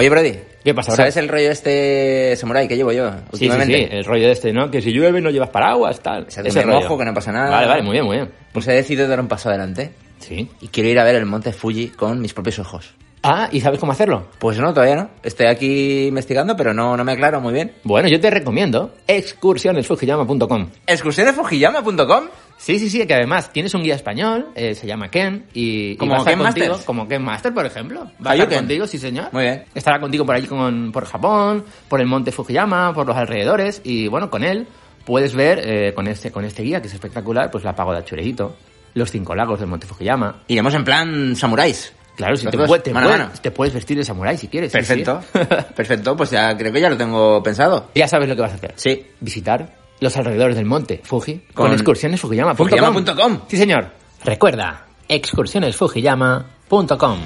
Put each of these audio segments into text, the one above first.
Oye, Brody. ¿Qué pasa, ¿Sabes el rollo este samurai que llevo yo Sí, sí, últimamente? sí, el rollo este, ¿no? Que si llueve no llevas paraguas, tal. O sea, que Ese me rollo. mojo, que no pasa nada. Vale, vale, muy bien, muy bien. Pues he decidido dar un paso adelante Sí. y quiero ir a ver el monte Fuji con mis propios ojos. Ah, ¿y sabes cómo hacerlo? Pues no, todavía no. Estoy aquí investigando, pero no, no me aclaro muy bien. Bueno, yo te recomiendo excursionesfujiyama.com. ¿Excursionesfujiyama.com? Sí, sí, sí, que además tienes un guía español, eh, se llama Ken, y, y ¿Como va a estar Ken contigo, Masters? como Ken Master, por ejemplo. Va a estar Hayuken. contigo, sí señor. Muy bien. Estará contigo por allí con, por Japón, por el monte Fujiyama, por los alrededores, y bueno, con él puedes ver, eh, con, este, con este guía, que es espectacular, pues la pagoda Churejito, los cinco lagos del monte Fujiyama. Iremos en plan samuráis. Claro, si te, puede- te mano a mano. te puedes vestir de samurái si quieres. sí, Perfecto. sí. Perfecto, pues ya creo que ya lo tengo pensado. ya sabes lo que vas a hacer. Sí. Visitar los alrededores del monte Fuji con, con excursionesfujiyama.com. Sí, señor. Recuerda, excursionesfujiyama.com.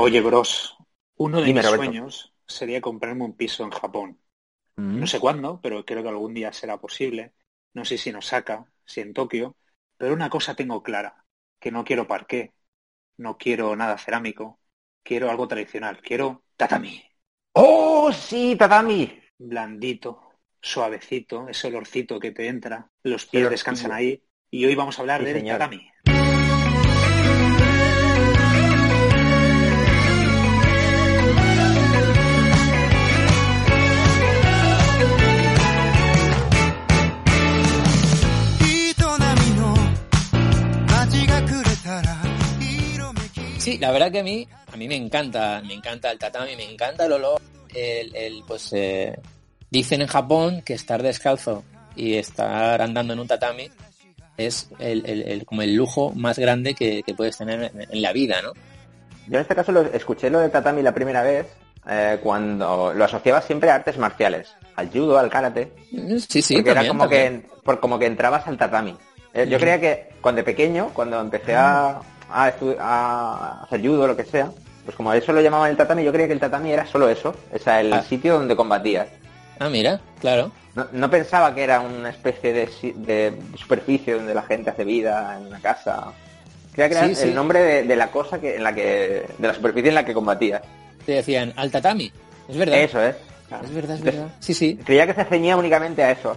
Oye, bros, uno de mis sueños sería comprarme un piso en Japón. Mm. No sé cuándo, pero creo que algún día será posible. No sé si en Osaka, si en Tokio, pero una cosa tengo clara, que no quiero parqué, no quiero nada cerámico, quiero algo tradicional, quiero tatami, ¡Oh, sí, tatami! blandito, suavecito, ese olorcito que te entra, los pies descansan ahí, y hoy vamos a hablar Sí, señor. tatami. Sí, la verdad que a mí, a mí me encanta, me encanta el tatami, me encanta el olor, el, el, pues eh, dicen en Japón que estar descalzo y estar andando en un tatami es el, el- el- como el lujo más grande que, que puedes tener en, en la vida, ¿no? Yo en este caso lo, escuché lo de tatami la primera vez eh, cuando lo asociaba siempre a artes marciales, al judo, al karate, Sí, sí, porque era como también. que por, como que entrabas al tatami. Eh, yo creía que cuando pequeño, cuando empecé a, a, a hacer judo o lo que sea, pues como eso lo llamaban el tatami, yo creía que el tatami era solo eso, o sea, el Ah. sitio donde combatías. Ah, mira, claro. No, no pensaba que era una especie de, de superficie donde la gente hace vida en una casa. Creía que era Sí, sí. el nombre de, de la cosa que en la que de la superficie en la que combatías. Te decían al tatami, es verdad. Eso es. Es verdad, es Entonces, verdad. Sí, sí. Creía que se ceñía únicamente a eso.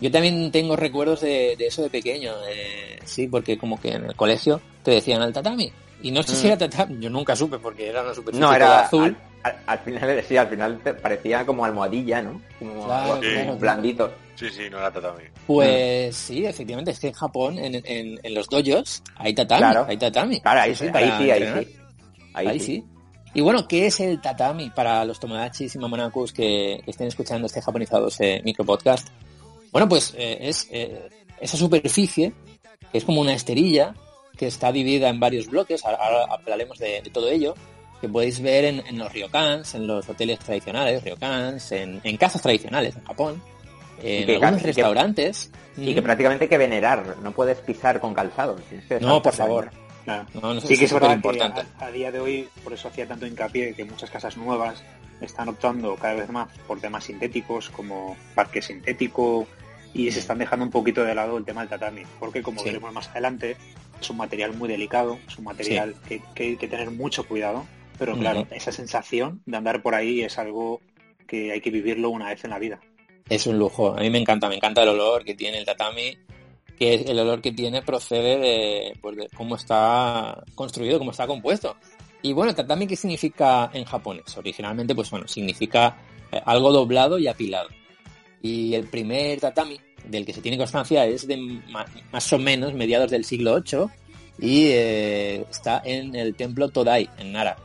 Yo también tengo recuerdos de, de eso de pequeño, eh, sí, porque como que en el colegio te decían al tatami. Y no sé si Mm. era tatami, yo nunca supe porque era una superficie No, era azul. Al, al- al final, sí, al final te parecía como almohadilla, ¿no? Como Claro, claro. blandito. Sí, sí, no era tatami. Pues sí, efectivamente, es que en Japón, en, en- en los dojos, hay tatami, Claro. hay tatami. Claro, ahí, Sí, sí, para ahí sí, ahí sí. Ahí, sí. Y bueno, ¿qué es el tatami para los tomodachis y mamonakus que, que estén escuchando este japonizados eh, micropodcast? Bueno, pues eh, es eh, esa superficie que es como una esterilla que está dividida en varios bloques, ahora, ahora hablaremos de, de todo ello, que podéis ver en, en los ryokans, en los hoteles tradicionales, ryokans, en, en casas tradicionales en Japón, en que algunos ca- y que- restaurantes. Y que prácticamente hay que venerar, no puedes pisar con calzado. No, por favor. Claro. No, no sé, Sí eso que es verdad que superimportante. a, a día de hoy, por eso hacía tanto hincapié que muchas casas nuevas están optando cada vez más por temas sintéticos como parque sintético y se están dejando un poquito de lado el tema del tatami, porque como Sí. veremos más adelante, es un material muy delicado, es un material que, que hay que tener mucho cuidado, pero claro, esa sensación de andar por ahí es algo que hay que vivirlo una vez en la vida. Es un lujo. A mí me encanta, me encanta el olor que tiene el tatami, que el olor que tiene procede de, pues, de cómo está construido, cómo está compuesto. Y bueno, tatami, ¿qué significa en japonés? Originalmente, pues bueno, significa eh, algo doblado y apilado. Y el primer tatami del que se tiene constancia es de más o menos mediados del siglo VIII y eh, está en el templo Todai, en Nara.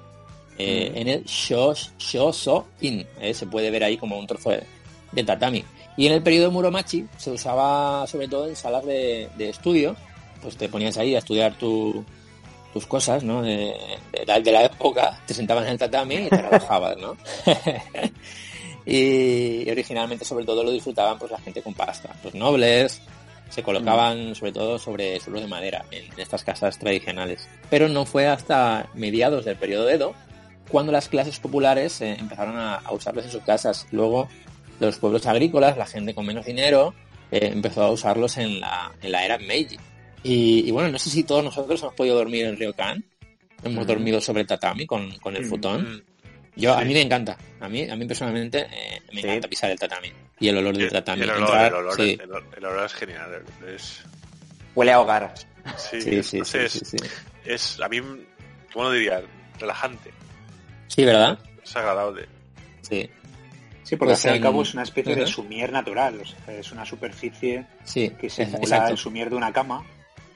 Eh, En el Shos- Shoso-in, eh, se puede ver ahí como un trozo de, de tatami. Y en el periodo Muromachi se usaba sobre todo en salas de, de estudio, pues te ponías ahí a estudiar tu- tus cosas, ¿no? De, de la, de la época, te sentabas en el tatami y ¿no? y originalmente sobre todo lo disfrutaban pues la gente con pasta, los nobles, se colocaban sobre todo sobre suelos de madera en, en estas casas tradicionales. Pero no fue hasta mediados del periodo Edo cuando las clases populares eh, empezaron a, a usarlos en sus casas. Luego los pueblos agrícolas, la gente con menos dinero, eh, empezó a usarlos en la, en la era Meiji. Y, y bueno, no sé si todos nosotros hemos podido dormir en Ryokan. Hemos Mm. dormido sobre tatami con, con el Mm. futón. Yo, a mí me encanta. A mí, a mí personalmente eh, me Sí. encanta pisar el tatami. Y el olor del El, tatami. el olor, Entrar- el, olor, sí, el, el olor es genial. Es, Huele a hogar. sí, sí, es- sí, no sé, sí, es, sí, sí. es, a mí, ¿cómo lo diría? Relajante. Sí, ¿verdad? Es agradable. Sí, Sí, porque Pues al fin y al cabo es una especie de sumier natural, o sea, es una superficie sí. que simula Exacto. el sumier de una cama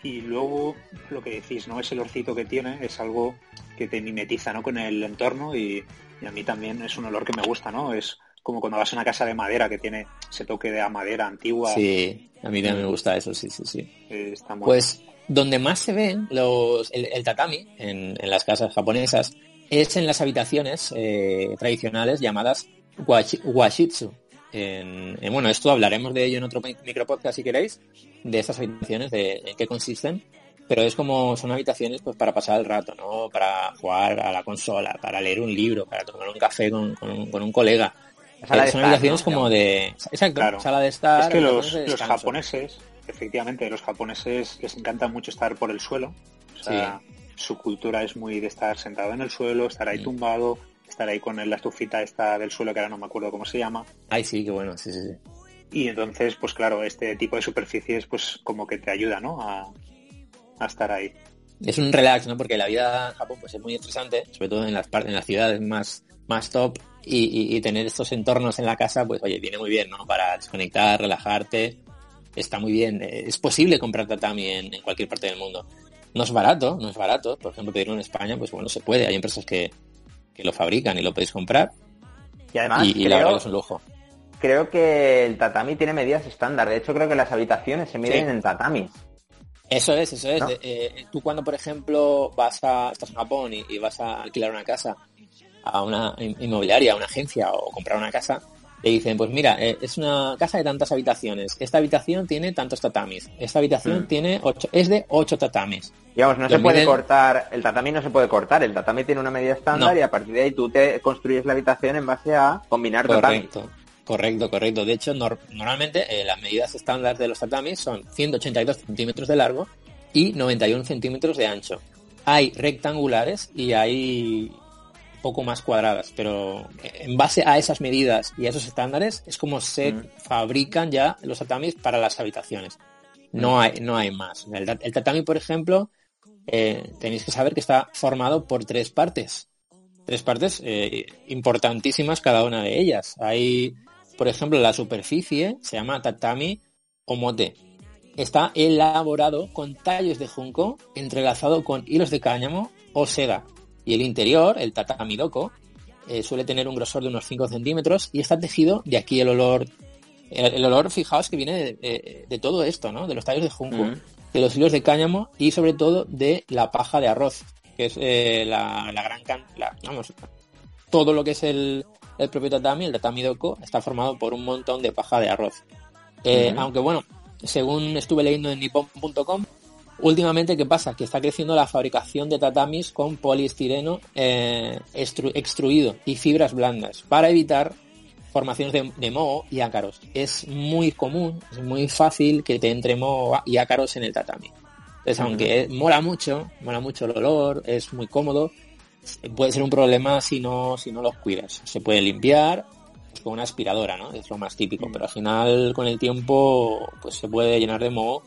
y luego lo que decís, ¿no? Ese olorcito que tiene es algo que te mimetiza, ¿no? Con el entorno y, y a mí también es un olor que me gusta, ¿no? Es como cuando vas a una casa de madera que tiene ese toque de madera antigua, Sí, a mí también me gusta eso, sí, sí, sí. está muy Pues donde más se ven los, el, el tatami en, en las casas japonesas es en las habitaciones eh, tradicionales llamadas washi- washitsu. En, en- bueno, esto hablaremos de ello en otro mi- micropodcast si queréis, de estas habitaciones, de en qué consisten. Pero es como son habitaciones pues para pasar el rato, ¿no? Para jugar a la consola, para leer un libro, para tomar un café con, con un, con un colega. La sala Eh, de son estar, habitaciones ¿no? como de... Exacto, Claro. sala de estar. Es que los, de los japoneses, efectivamente, los japoneses les encanta mucho estar por el suelo. O sea, su cultura es muy de estar sentado en el suelo, estar ahí Mm. tumbado, estar ahí con la estufita esta del suelo que ahora no me acuerdo cómo se llama. Ay, sí, qué bueno, sí, sí, sí. Y entonces, pues claro, este tipo de superficies pues como que te ayuda, ¿no? A, a estar ahí. es un relax, ¿no? Porque la vida en Japón pues es muy interesante, sobre todo en las par- en las ciudades más, más top, y, y- y tener estos entornos en la casa, pues oye, viene muy bien, ¿no? Para desconectar, relajarte, está muy bien. Es posible comprar tatami en, en cualquier parte del mundo. No es barato, no es barato. Por ejemplo, pedirlo en España, pues bueno, se puede. Hay empresas que, que lo fabrican y lo podéis comprar. Y además, y, y la verdad creo, que es un lujo. creo que el tatami tiene medidas estándar. De hecho, creo que las habitaciones se miden Sí. en tatami. Eso es, eso es. ¿No? De- eh, tú cuando, por ejemplo, vas a, estás en Japón y, y vas a alquilar una casa a una in- inmobiliaria, a una agencia o comprar una casa, te dicen, pues mira, eh, es una casa de tantas habitaciones. Esta habitación tiene tantos tatamis. Esta habitación Mm. tiene ocho, es de ocho tatamis. Digamos, no se puede miden- cortar, el tatami no se puede cortar, el tatami tiene una medida estándar No. y a partir de ahí tú te construyes la habitación en base a combinar. Correcto. Correcto, correcto. De hecho, nor- normalmente eh, las medidas estándar de los tatamis son 182 centímetros de largo y 91 centímetros de ancho. Hay rectangulares y hay poco más cuadradas, pero en base a esas medidas y a esos estándares es como se Mm. fabrican ya los tatamis para las habitaciones. No hay, no hay más. El tatami, por ejemplo, eh, tenéis que saber que está formado por tres partes. Tres partes eh, importantísimas cada una de ellas. Hay, por ejemplo, la superficie se llama tatami omote. Está elaborado con tallos de junco entrelazado con hilos de cáñamo o seda. Y el interior, el tatami doko, eh, suele tener un grosor de unos 5 centímetros y está tejido, de aquí el olor, el, el olor, fijaos que viene de, de- de todo esto, ¿no? De los tallos de junco, de los hilos de cáñamo y sobre todo de la paja de arroz, que es eh, la, la gran can, la- vamos, todo lo que es el, el propio tatami, el tatami doko, está formado por un montón de paja de arroz. Eh. Aunque bueno, según estuve leyendo en nippon.com, últimamente, ¿qué pasa? Que está creciendo la fabricación de tatamis con poliestireno eh, extru- extruido y fibras blandas para evitar formaciones de, de moho y ácaros. Es muy común, es muy fácil que te entre moho y ácaros en el tatami. Entonces, aunque mola mucho, mola mucho el olor, es muy cómodo, puede ser un problema si no, si no los cuidas. Se puede limpiar pues, con una aspiradora, ¿no? Es lo más típico, pero al final con el tiempo pues se puede llenar de moho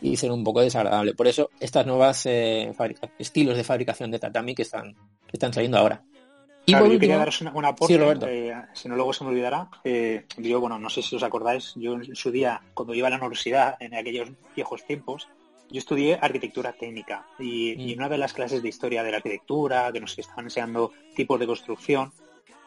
y ser un poco desagradable. Por eso estas nuevas eh, estilos de fabricación de tatami que están que están saliendo ahora. Y Claro, yo quería daros una, una aporte, Sí, eh, si no luego se me olvidará. Eh, yo, bueno, no sé si os acordáis, yo en su día, cuando iba a la universidad, en aquellos viejos tiempos, yo estudié arquitectura técnica y, Mm. y en una de las clases de historia de la arquitectura, que nos estaban enseñando tipos de construcción,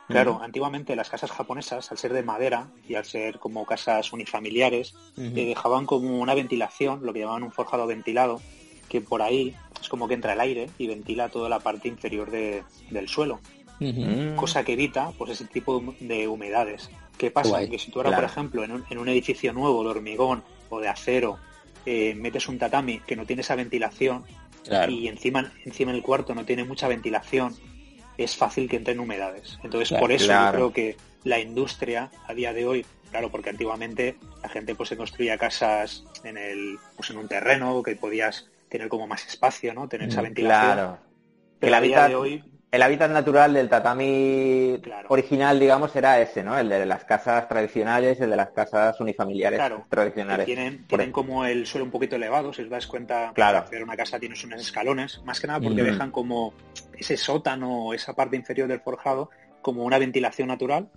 claro, antiguamente las casas japonesas, al ser de madera y al ser como casas unifamiliares, eh, dejaban como una ventilación, lo que llamaban un forjado ventilado, que por ahí es como que entra el aire y ventila toda la parte inferior de- del suelo. Mm. cosa que evita pues ese tipo de humedades. ¿Qué pasa? Guay, que si tú ahora, claro. por ejemplo, en un, en un edificio nuevo de hormigón o de acero, eh, metes un tatami que no tiene esa ventilación Claro. y encima, encima el cuarto no tiene mucha ventilación, es fácil que entren humedades. Entonces, Claro, por eso claro. yo creo que la industria a día de hoy, claro, porque antiguamente la gente pues se construía casas en el, pues en un terreno que podías tener como más espacio, ¿no? Tener esa ventilación. Claro. Pero El a día de hoy, el hábitat natural del tatami Claro. original, digamos, era ese, ¿no? El de las casas tradicionales, el de las casas unifamiliares Claro, tradicionales. tienen, tienen como el suelo un poquito elevado, si os das cuenta, Claro. para hacer una casa tienes unos escalones, más que nada porque Mm. dejan como ese sótano, esa parte inferior del forjado, como una ventilación natural,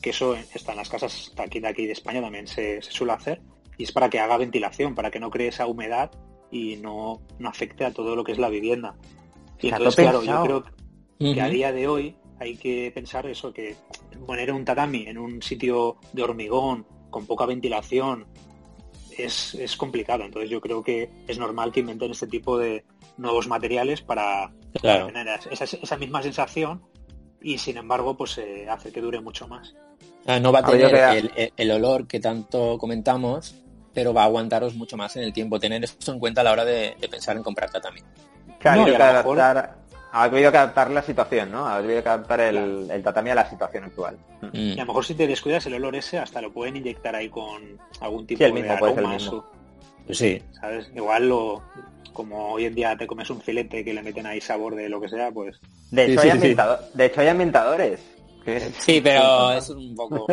que eso está en las casas de aquí de aquí de España también se, se suele hacer, y es para que haga ventilación, para que no cree esa humedad y no, no afecte a todo lo que es la vivienda. Y entonces, claro, yo creo que a Ujú. día de hoy hay que pensar eso, que poner un tatami en un sitio de hormigón, con poca ventilación, es, es complicado. Entonces yo creo que es normal que inventen este tipo de nuevos materiales para, Claro. para tener esa, esa misma sensación y sin embargo pues eh, hace que dure mucho más. Ah, no va a A tener el, el- el olor que tanto comentamos, pero va a aguantaros mucho más en el tiempo. Tener esto en cuenta a la hora de, de pensar en comprar tatami. Claro, No, ha habido y que a lo mejor- adaptar, ha habido que adaptar la situación, ¿no? Ha habido que adaptar el, el tatami a la situación actual. Mm. Y a lo mejor si te descuidas el olor ese hasta lo pueden inyectar ahí con algún tipo Sí, el de mismo, puede ser el aromas mismo. o- Pues sí. ¿sabes? Igual lo como hoy en día te comes un filete que le meten ahí sabor de lo que sea, pues De hecho, sí, hay sí, sí. ambientado- de hecho hay ambientadores. que- Sí, pero es un poco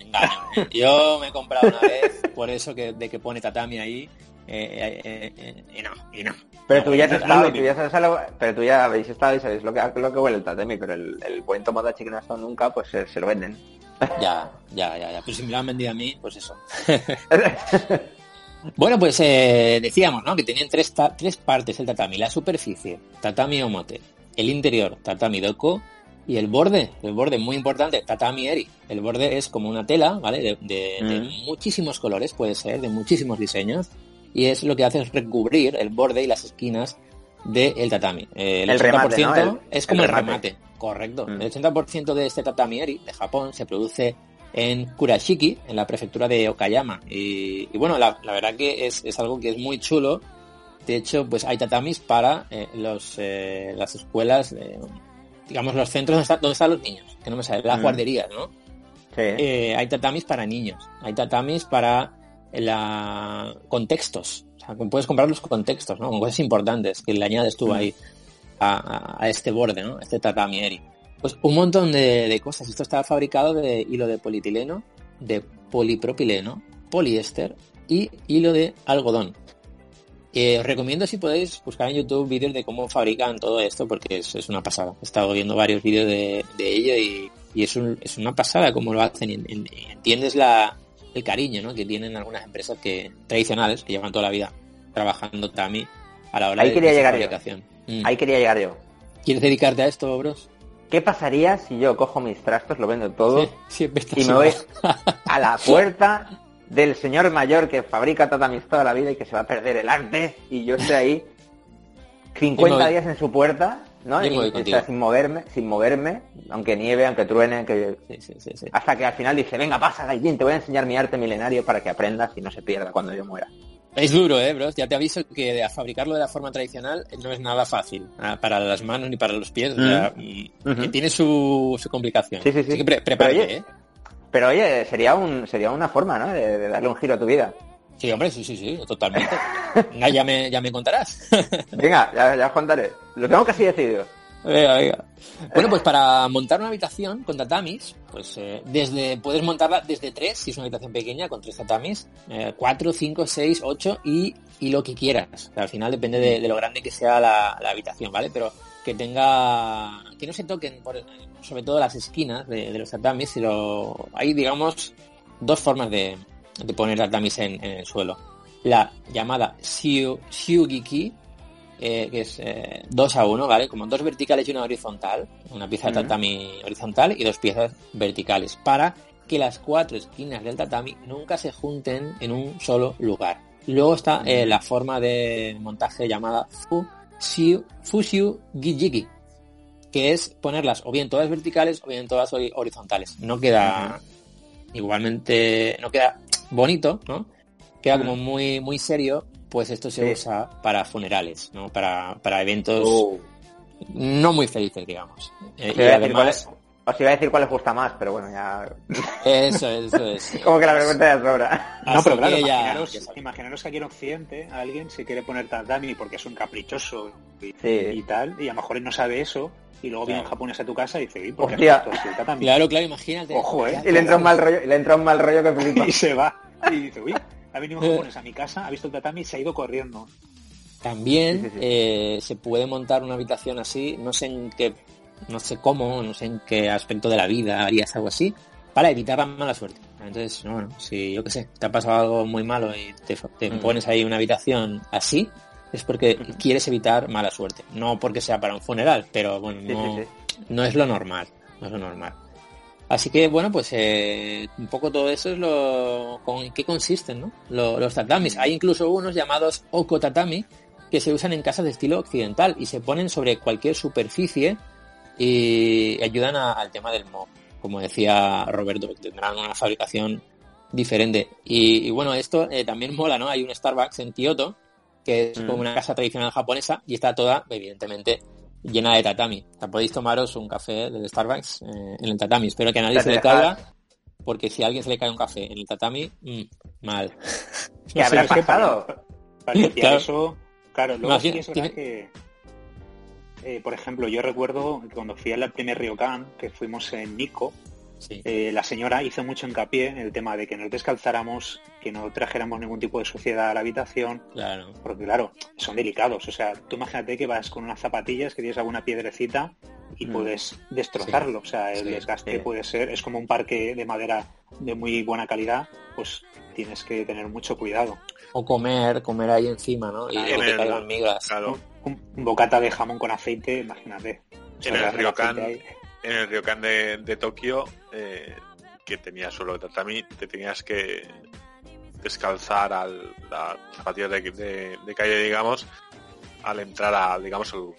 engaño. ¿eh? Yo me he comprado una vez por eso que de que pone tatami ahí eh, eh, eh, y no, y no. Pero tú ya tú ya sabes pero tú ya habéis estado y sabéis lo que, lo que huele el tatami, pero el, el buen tomodachi que no ha estado nunca, pues se, se lo venden. Ya, ya, ya, ya. Pero si me lo han vendido a mí, pues eso. Bueno, pues decíamos, ¿no? Que tenían tres, ta- tres partes el tatami. La superficie, tatami omote. El interior, tatami doko. Y el borde, el borde muy importante, tatami eri. El borde es como una tela, ¿vale? De, de- de Mm. muchísimos colores, puede ser, de muchísimos diseños. Y es lo que hace es recubrir el borde y las esquinas del tatami. Eh, el, El 80% remate, ¿no? El- es como el remate. remate. Correcto. Mm. El 80% de este tatami eri de Japón se produce en Kurashiki, en la prefectura de Okayama. Y, y bueno, la, la verdad que es, es algo que es muy chulo. De hecho, pues hay tatamis para eh, los, eh, las escuelas, eh, digamos, los centros donde, está- donde están los niños, que no me sale, las Mm. guarderías, ¿no? Sí. Hay tatamis para niños, hay tatamis para la contextos. O sea, puedes comprar los contextos, ¿no? Con cosas importantes que le añades tú ahí a, a- a este borde, ¿no? Este tatami. Pues un montón de, cosas. Esto está fabricado de hilo de polietileno, de polipropileno, poliéster y hilo de algodón. Eh, os recomiendo si podéis buscar en YouTube vídeos de cómo fabrican todo esto porque es, es una pasada. He estado viendo varios vídeos de, ello y, es, un- es una pasada cómo lo hacen. entiendes la, el cariño ¿no? que tienen algunas empresas que tradicionales que llevan toda la vida trabajando Tami a la hora Ahí de, quería llegar yo. fabricación. Mm. Ahí quería llegar yo. ¿Quieres dedicarte a esto, bros? ¿Qué pasaría si yo cojo mis trastos, lo vendo todo Sí, y me voy a la puerta del señor mayor que fabrica tatamis toda la vida y que se va a perder el arte y yo estoy ahí 50 Yo me voy- días en su puerta, ¿no? Yo me Y, voy o sea, contigo. sin moverme, sin moverme, aunque nieve, aunque truene, que Sí, sí, sí, sí. hasta que al final dice, venga, pasa, Gaidín, te voy a enseñar mi arte milenario para que aprendas y no se pierda cuando yo muera. Es duro, eh, bros. Ya te aviso que a fabricarlo de la forma tradicional no es nada fácil. ah, Para las manos ni para los pies. o sea, mm, que tiene su, su complicación. Sí, sí, sí. Así que pre- prepárate, Pero oye, eh. Pero oye, sería un sería una forma, ¿no? De, de darle un giro a tu vida. Sí, hombre, sí, sí, sí, totalmente. Venga, ya me, ya me contarás. Venga, ya, ya os contaré. Lo tengo casi decidido. Venga, venga. Bueno, pues para montar una habitación con tatamis, pues eh, desde puedes montarla desde tres, si es una habitación pequeña, con tres tatamis, eh, cuatro, cinco, seis, ocho y, y lo que quieras. O sea, al final depende de, de lo grande que sea la, la habitación, ¿vale? Pero que tenga, que no se toquen, por- sobre todo las esquinas de, de los tatamis, sino hay, digamos, dos formas de, de poner tatamis en, en el suelo. La llamada shiu, shiugiki, eh, que es 2 a 1, ¿vale? Como dos verticales y una horizontal, una pieza de tatami horizontal y dos piezas verticales, para que las cuatro esquinas del tatami nunca se junten en un solo lugar. Luego está eh, la forma de montaje llamada fu, shiu, fushiu gijiki, que es ponerlas o bien todas verticales o bien todas hori- horizontales. No queda igualmente, no queda bonito, ¿no? Queda como muy, muy serio, pues esto se Sí. usa para funerales, ¿no? Para, para eventos Oh. no muy felices, digamos. Eh, Os y iba, a decir cuál además, os iba a decir cuál les gusta más, pero bueno, ya... eso, eso es. Como que la vergüenza ya sobra. No, pero claro, imaginaros, ya imaginaros que aquí en Occidente alguien se quiere poner tatami porque es un caprichoso y, Sí. y tal, y a lo mejor él no sabe eso, y luego viene un japonés a tu casa y dice, "Uy, ¿por qué has tatami?". Claro, claro, imagínate. Ojo, ¿eh? Y le entra un mal rollo, y le entra un mal rollo que flipa. Y se va. Y dice, uy, ha venido un japonés a mi casa, ha visto el tatami y se ha ido corriendo. También Sí, sí, sí. eh, se puede montar una habitación así, no sé en qué, no sé cómo, no sé en qué aspecto de la vida harías algo así, para evitar la mala suerte. Entonces, bueno, si yo qué sé, te ha pasado algo muy malo y te, te Mm. pones ahí una habitación así, es porque quieres evitar mala suerte. No porque sea para un funeral, pero bueno, Sí, no, sí, sí. no es lo normal, no es lo normal. Así que bueno, pues eh, un poco todo eso es lo con en qué consisten, ¿no? Lo- los tatamis. Hay incluso unos llamados oko tatami que se usan en casas de estilo occidental y se ponen sobre cualquier superficie y ayudan a- al tema del mob. Como decía Roberto, que tendrán una fabricación diferente. Y, y bueno, esto eh, también mola, ¿no? Hay un Starbucks en Kioto que es Mm. como una casa tradicional japonesa y está toda, evidentemente, llena de tatami. O sea, podéis tomaros un café del Starbucks eh, en el tatami. Espero que a nadie se le caiga, porque si a alguien se le cae un café en el tatami, mm, mal. ¿Qué habrá es que pasado? Para, limpiar Claro. eso, claro, luego sí es verdad que, eh, por ejemplo, yo recuerdo que cuando fui al primer Ryokan, que fuimos en Nikko, Sí. eh, la señora hizo mucho hincapié en el tema de que nos descalzáramos, que no trajéramos ningún tipo de suciedad a la habitación, Claro. porque claro, son delicados. O sea, tú imagínate que vas con unas zapatillas, que tienes alguna piedrecita y Mm. puedes destrozarlo. O sea, el Sí, desgaste sí. puede ser, es como un parque de madera de muy buena calidad, pues tienes que tener mucho cuidado. O comer, comer ahí encima, ¿no? Y que caigan migas. Claro. Un, un bocata de jamón con aceite, imagínate. En el Ryokan. En el Ryokan de, de Tokio, eh, que tenía suelo de tatami, te tenías que descalzar al, la zapatilla de, de- de calle, digamos, al entrar a, digamos, al-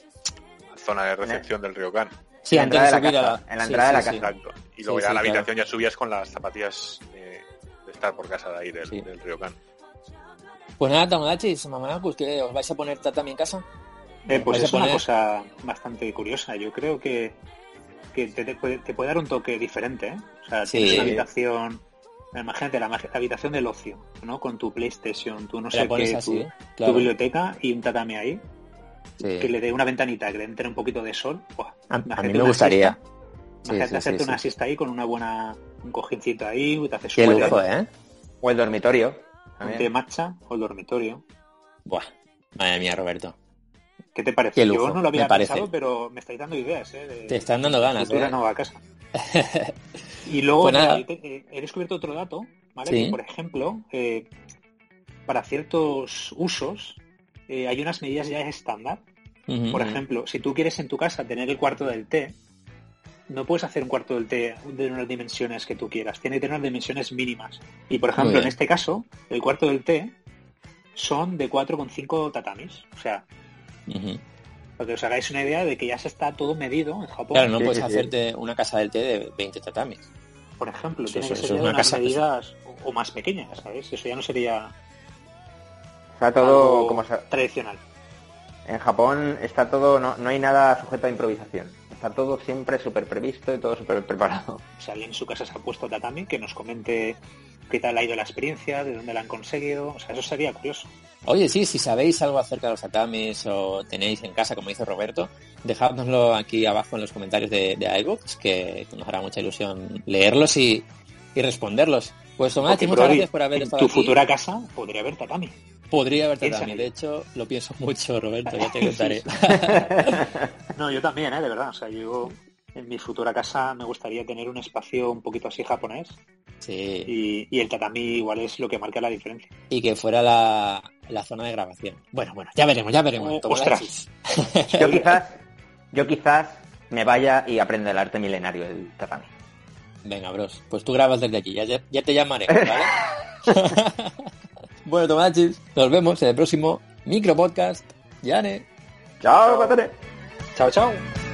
a la zona de recepción del Ryokan. Sí, En la de entrada de subir la a casa, en la entrada de la casa. Exacto. Y luego Sí, ya sí, a la claro. habitación ya subías con las zapatillas de, de estar por casa de ahí del, Sí. del Ryokan. Pues nada, Tamagotchis, Mamanacus, ¿qué os vais a poner tatami en casa? Eh, pues a es una cosa bastante curiosa. Yo creo que, que te, te puede, te puede dar un toque diferente. ¿eh? O sea, Sí. tienes una habitación, imagínate la, habitación del ocio, ¿no? Con tu PlayStation, tu no sé qué, así, tu, ¿eh? biblioteca y un tatami ahí, Sí. que le dé una ventanita, que le entre un poquito de sol. Buah, A, a imagínate mí me gustaría. Imagínate sí, hacerte sí. una siesta ahí con una buena, un cojincito ahí, te haces Qué lujo, té, ¿eh? O el dormitorio. un té matcha o el dormitorio. Buah. Madre mía, Roberto. ¿Qué te parece? Qué lujo, Yo no lo había pensado, pero me estáis dando ideas, ¿eh? de- Te están dando ganas, futura ¿eh? nueva casa. y luego Pues mira, eh, he descubierto otro dato, ¿vale? Sí. Que, por ejemplo, eh, para ciertos usos eh, hay unas medidas ya estándar. Por ejemplo, si tú quieres en tu casa tener el cuarto del té, no puedes hacer un cuarto del té de unas dimensiones que tú quieras. Tiene que tener unas dimensiones mínimas. Y por ejemplo, en este caso, el cuarto del té son de 4,5 tatamis. O sea, Ujú. para que os hagáis una idea de que ya se está todo medido en Japón. Claro, no Sí, puedes sí, sí. hacerte una casa del té de 20 tatamis. por ejemplo, Eso- tiene eso- que eso ser una unas casa, medidas o, o más pequeñas, ¿sabes? Eso ya no sería Está todo algo como se- tradicional. En Japón está todo, no, no hay nada sujeto a improvisación. Está todo siempre súper previsto y todo súper preparado. Si alguien en su casa se ha puesto tatami, que nos comente qué tal ha ido la experiencia, de dónde la han conseguido. O sea, eso sería curioso. Oye, sí, si sabéis algo acerca de los tatamis o tenéis en casa, como dice Roberto, dejádnoslo aquí abajo en los comentarios de, de iVoox, que nos hará mucha ilusión leerlos y, y responderlos. Pues Tomachi, Porque, muchas gracias por haber en estado tu aquí. futura casa podría haber tatami. Podría haber tatami, de hecho lo pienso mucho, Roberto, ya te contaré. No, yo también, ¿eh? De verdad. O sea, yo en mi futura casa me gustaría tener un espacio un poquito así japonés sí, y, y el tatami igual es lo que marca la diferencia. y que fuera la, la zona de grabación. Bueno, bueno, ya veremos, ya veremos. Oh. Yo quizás, yo quizás me vaya y aprenda el arte milenario del tatami. Venga, bros, pues tú grabas desde aquí, ya, ya, te llamaré, ¿vale? bueno, Tomachis, nos vemos en el próximo micro podcast. Yane. ¡Chao! Chao, chao.